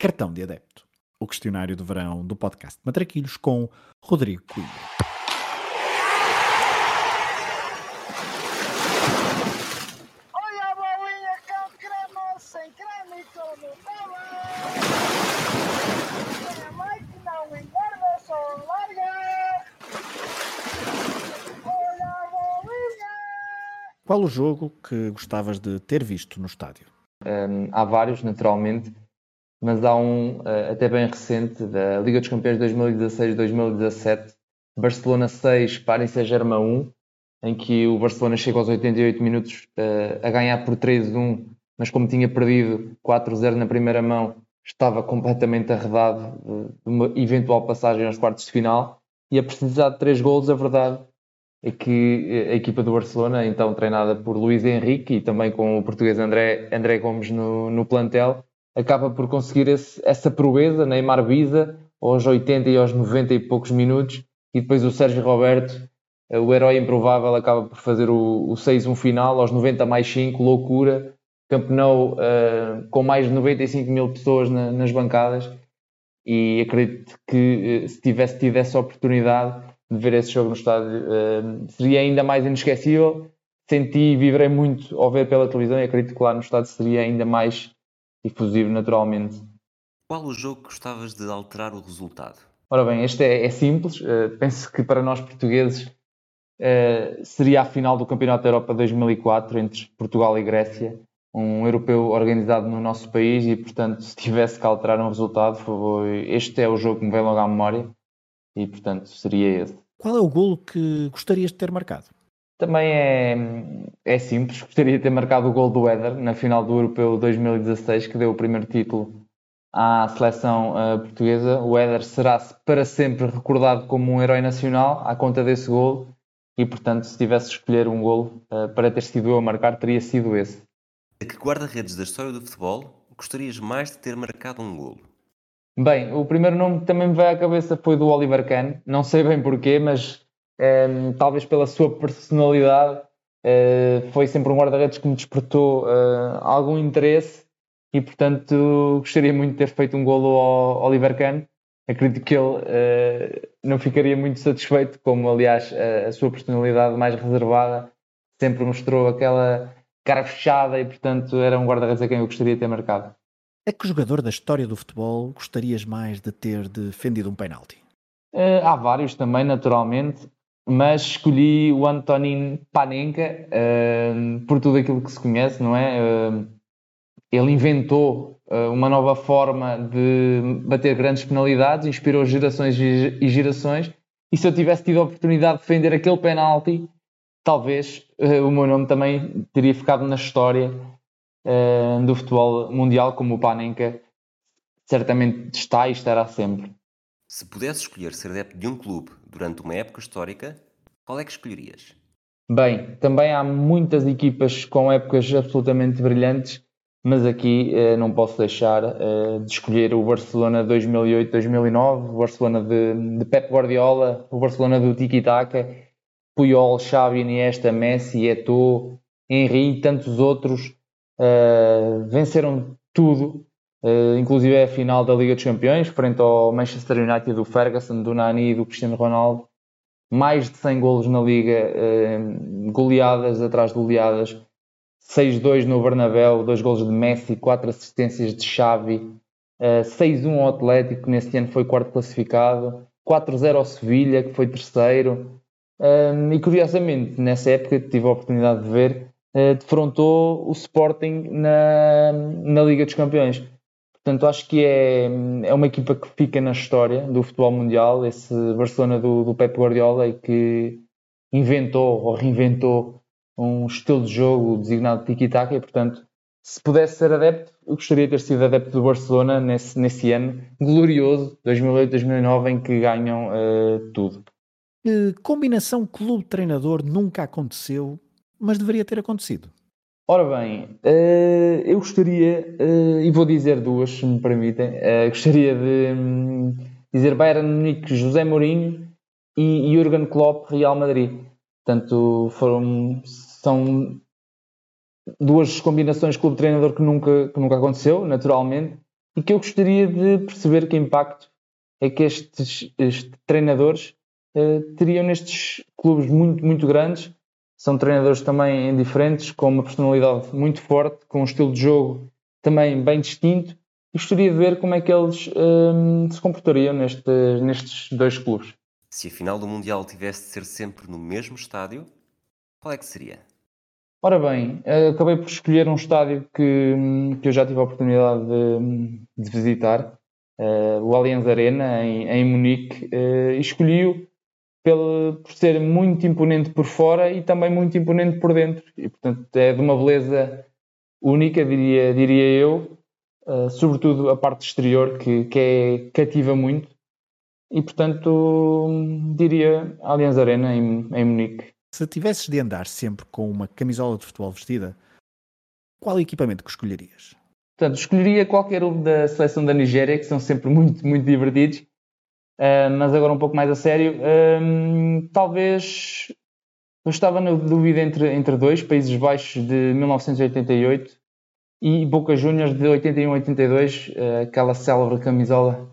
Cartão de Adepto, o questionário de verão do podcast Matraquilhos com Rodrigo Coimbra. Olha a bolinha com creme, sem creme e com Nutella. Tem a mãe que não engorda, só larga. Olha a bolinha. Qual o jogo que gostavas de ter visto no estádio? Um, há vários, naturalmente, mas há um uh, até bem recente da Liga dos Campeões 2016-2017, Barcelona 6, Paris Saint-Germain 1, em que o Barcelona chega aos 88 minutos uh, a ganhar por 3-1, mas como tinha perdido 4-0 na primeira mão, estava completamente arredado de uma eventual passagem aos quartos de final. E a precisar de três golos, a verdade é que a equipa do Barcelona, então treinada por Luís Henrique e também com o português André, André Gomes no, no plantel, acaba por conseguir esse, essa proeza, Neymar Visa, aos 80 e aos 90 e poucos minutos, e depois o Sérgio Roberto, eh, o herói improvável, acaba por fazer o, o 6-1 final, aos 90 mais 5, loucura, campeonou uh, com mais de 95 mil pessoas na, nas bancadas, e acredito que uh, se tivesse tido essa oportunidade de ver esse jogo no estádio, uh, seria ainda mais inesquecível. Senti e vibrei muito ao ver pela televisão e acredito que lá no estádio seria ainda mais difusivo naturalmente. Qual o jogo que gostavas de alterar o resultado? Ora bem, este é, é simples. Uh, penso que para nós portugueses uh, seria a final do Campeonato da Europa 2004 entre Portugal e Grécia, um europeu organizado no nosso país e, portanto, se tivesse que alterar um resultado, foi, este é o jogo que me vem logo à memória e, portanto, seria esse. Qual é o golo que gostarias de ter marcado? Também é, é simples. Gostaria de ter marcado o gol do Éder na final do Europeu 2016, que deu o primeiro título à seleção uh, portuguesa. O Éder será para sempre recordado como um herói nacional à conta desse gol e, portanto, se tivesse de escolher um gol uh, para ter sido eu a marcar, teria sido esse. A que guarda-redes da história do futebol gostarias mais de ter marcado um golo? Bem, o primeiro nome que também me veio à cabeça foi do Oliver Kahn. Não sei bem porquê, mas um, talvez pela sua personalidade, uh, foi sempre um guarda-redes que me despertou uh, algum interesse e, portanto, gostaria muito de ter feito um golo ao Oliver Kahn. Acredito que ele uh, não ficaria muito satisfeito, como aliás a sua personalidade mais reservada sempre mostrou aquela cara fechada e, portanto, era um guarda-redes a quem eu gostaria de ter marcado. A que jogador da história do futebol gostarias mais de ter defendido um penalti? Há vários também, naturalmente mas escolhi o Antonin Panenka uh, por tudo aquilo que se conhece, não é? Uh, ele inventou uh, uma nova forma de bater grandes penalidades, inspirou gerações e gerações. E se eu tivesse tido a oportunidade de defender aquele penalti, talvez o meu nome também teria ficado na história do futebol mundial, como o Panenka certamente está e estará sempre. Se pudesse escolher ser adepto de um clube durante uma época histórica, qual é que escolherias? Bem, também há muitas equipas com épocas absolutamente brilhantes, mas aqui eh, não posso deixar eh, de escolher o Barcelona 2008-2009, o Barcelona de, de, Pep Guardiola, o Barcelona do Tiki-Taka, Puyol, Xavi, Iniesta, Messi, Eto'o, Henry e tantos outros eh, venceram tudo Uh, inclusive é a final da Liga dos Campeões, frente ao Manchester United do Ferguson, do Nani e do Cristiano Ronaldo. Mais de 100 golos na Liga, uh, goleadas atrás de goleadas. 6-2 no Bernabéu, 2 golos de Messi, 4 assistências de Xavi. Uh, 6-1 ao Atlético, que neste ano foi quarto classificado. 4-0 ao Sevilha, que foi terceiro. e curiosamente, nessa época tive a oportunidade de ver, defrontou o Sporting na, na Liga dos Campeões. Portanto, acho que é, é uma equipa que fica na história do futebol mundial, esse Barcelona do, do Pep Guardiola e que inventou ou reinventou um estilo de jogo designado tiki-taka e, portanto, se pudesse ser adepto, eu gostaria de ter sido adepto do Barcelona nesse, nesse ano glorioso, 2008-2009, em que ganham uh, tudo. combinação clube-treinador nunca aconteceu, mas deveria ter acontecido. Ora bem, uh, eu gostaria, uh, e vou dizer duas, se me permitem, uh, gostaria de um, dizer Bayern Munique, José Mourinho e Jurgen Klopp, Real Madrid. Portanto, foram, são duas combinações clube-treinador que nunca, que nunca aconteceu, naturalmente, e que eu gostaria de perceber que impacto é que estes, estes treinadores teriam nestes clubes muito, muito grandes. São treinadores também diferentes, com uma personalidade muito forte, com um estilo de jogo também bem distinto. E gostaria de ver como é que eles um, se comportariam neste, nestes dois clubes. Se a final do Mundial tivesse de ser sempre no mesmo estádio, qual é que seria? Ora bem, acabei por escolher um estádio que, que eu já tive a oportunidade de, de visitar, uh, o Allianz Arena, em, em Munique, uh, e escolhi-o por ser muito imponente por fora e também muito imponente por dentro. E, portanto, é de uma beleza única, diria, diria eu, uh, sobretudo a parte exterior, que, que é, cativa muito. E, portanto, diria Allianz Arena, em, em Munique. Se tivesses de andar sempre com uma camisola de futebol vestida, qual equipamento que escolherias? Portanto, escolheria qualquer um da seleção da Nigéria, que são sempre muito, muito divertidos. Uh, mas agora um pouco mais a sério. Uh, talvez eu estava na dúvida entre, entre dois, Países Baixos de 1988 e Boca Juniors de 81-82, uh, aquela célebre camisola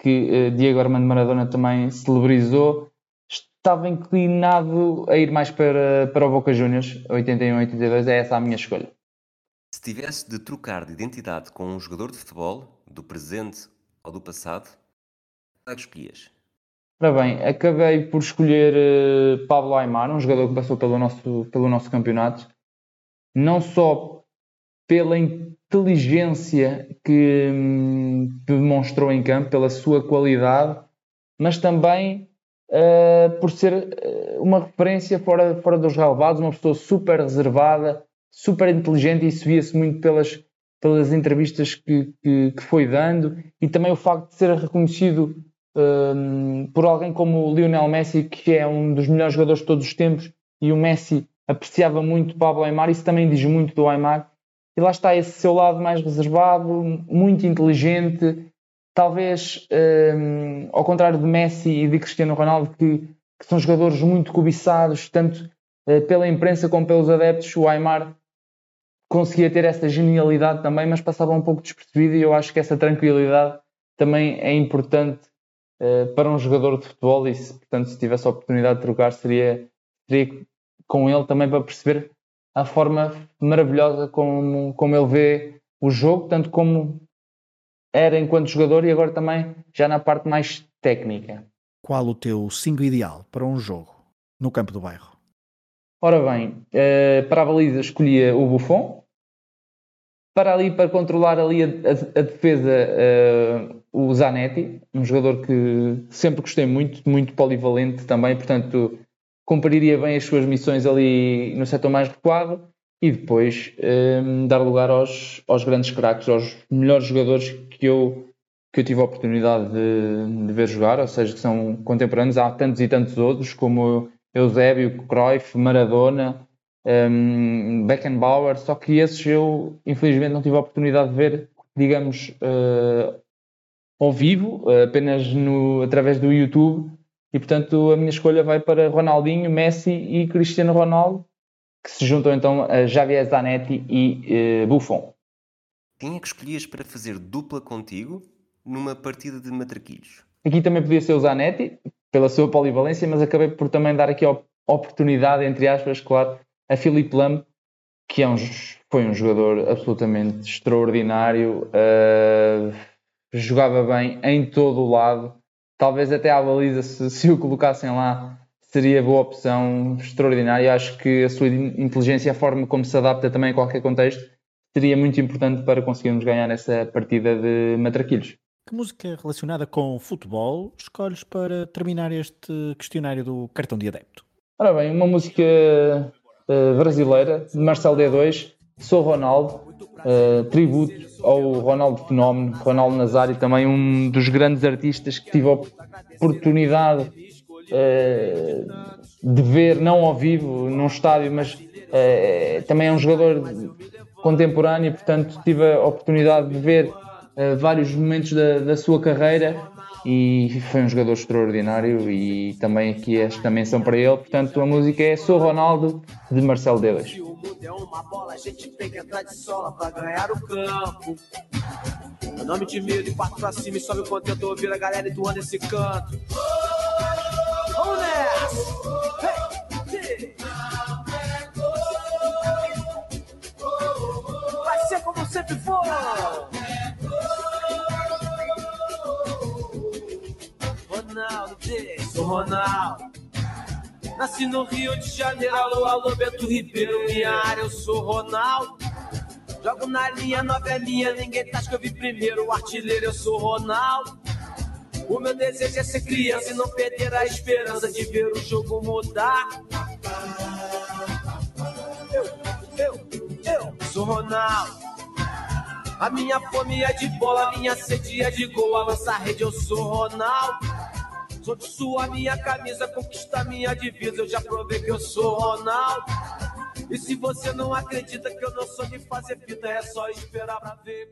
que Diego Armando Maradona também celebrizou estava inclinado a ir mais para, para o Boca Juniors, 81-82, é essa a minha escolha. Se tivesse de trocar de identidade com um jogador de futebol, do presente ou do passado, é que escolhias? Ora bem, acabei por escolher uh, Pablo Aymar, um jogador que passou pelo nosso, pelo nosso campeonato, não só pela inteligência que hum, demonstrou em campo, pela sua qualidade, mas também uh, por ser eh, uma referência fora, fora dos relevados, uma pessoa super reservada, super inteligente, e isso via-se muito pelas, pelas entrevistas que, que, que, foi dando, e também o facto de ser reconhecido um, por alguém como o Lionel Messi, que é um dos melhores jogadores de todos os tempos, e o Messi apreciava muito Pablo Aymar, isso também diz muito do Aymar, e lá está esse seu lado mais reservado, muito inteligente, talvez um, ao contrário de Messi e de Cristiano Ronaldo, que, que são jogadores muito cobiçados, tanto uh, pela imprensa como pelos adeptos, o Aymar conseguia ter essa genialidade também, mas passava um pouco despercebido e eu acho que essa tranquilidade também é importante para um jogador de futebol e se, portanto se tivesse a oportunidade de trocar seria, seria com ele também para perceber a forma maravilhosa como, como ele vê o jogo, tanto como era enquanto jogador e agora também já na parte mais técnica. Qual o teu 5 ideal para um jogo no campo do bairro? Ora bem, eh, para a baliza escolhia o Buffon. Para ali, para controlar ali a, a, a defesa, uh, o Zanetti, um jogador que sempre gostei muito, muito polivalente também, portanto cumpriria bem as suas missões ali no setor mais recuado e depois um, ehm, dar lugar aos, aos grandes craques, aos melhores jogadores que eu, que eu tive a oportunidade de, de, ver jogar, ou seja, que são contemporâneos, há tantos e tantos outros, como Eusébio, Cruyff, Maradona, um, ehm, Beckenbauer, só que esses eu infelizmente não tive a oportunidade de ver, digamos, uh, ao vivo, apenas no, através do YouTube, e portanto a minha escolha vai para Ronaldinho, Messi e Cristiano Ronaldo, que se juntam então a Javier Zanetti e uh, Buffon. Quem é que escolhias para fazer dupla contigo numa partida de matraquilhos? Aqui também podia ser o Zanetti, pela sua polivalência, mas acabei por também dar aqui a oportunidade, entre aspas, claro, a Filipe Lam, que é um, foi um jogador absolutamente extraordinário, uh, jogava bem em todo o lado, talvez até à baliza, se, se o colocassem lá, seria boa opção, extraordinária. Acho que a sua inteligência, a forma como se adapta também a qualquer contexto, seria muito importante para conseguirmos ganhar essa partida de matraquilhos. Que música relacionada com futebol escolhes para terminar este questionário do cartão de adepto? Ora bem, uma música uh, brasileira de Marcelo D2, Sou Ronaldo, uh, tributo ao Ronaldo Fenómeno, Ronaldo Nazário, também um dos grandes artistas que tive a oportunidade uh, de ver, não ao vivo, num estádio, mas uh, também é um jogador contemporâneo, portanto tive a oportunidade de ver vários momentos da, da, sua carreira e foi um jogador extraordinário e também aqui esta menção para ele, portanto a música é Sou Ronaldo de Marcelo Delas. Eu não me intimido e parto pra cima e sobe o contento ouvir a galera entoando esse canto. Vamos nessa! Vai ser como sempre for! Ronaldo. Nasci no Rio de Janeiro, alô, alô, Beto Ribeiro, minha área, eu sou Ronaldo. Jogo na linha, nove é minha, ninguém tá que eu vi primeiro. O artilheiro, eu sou Ronaldo. O meu desejo é ser criança e não perder a esperança de ver o jogo mudar. Eu, eu, eu sou Ronaldo. A minha fome é de bola, a minha sede é de gol. A lança rede, eu sou Ronaldo. Sou sua minha camisa, conquista minha divisa. Eu já provei que eu sou Ronaldo. E se você não acredita que eu não sou de fazer fita, é só esperar pra ver.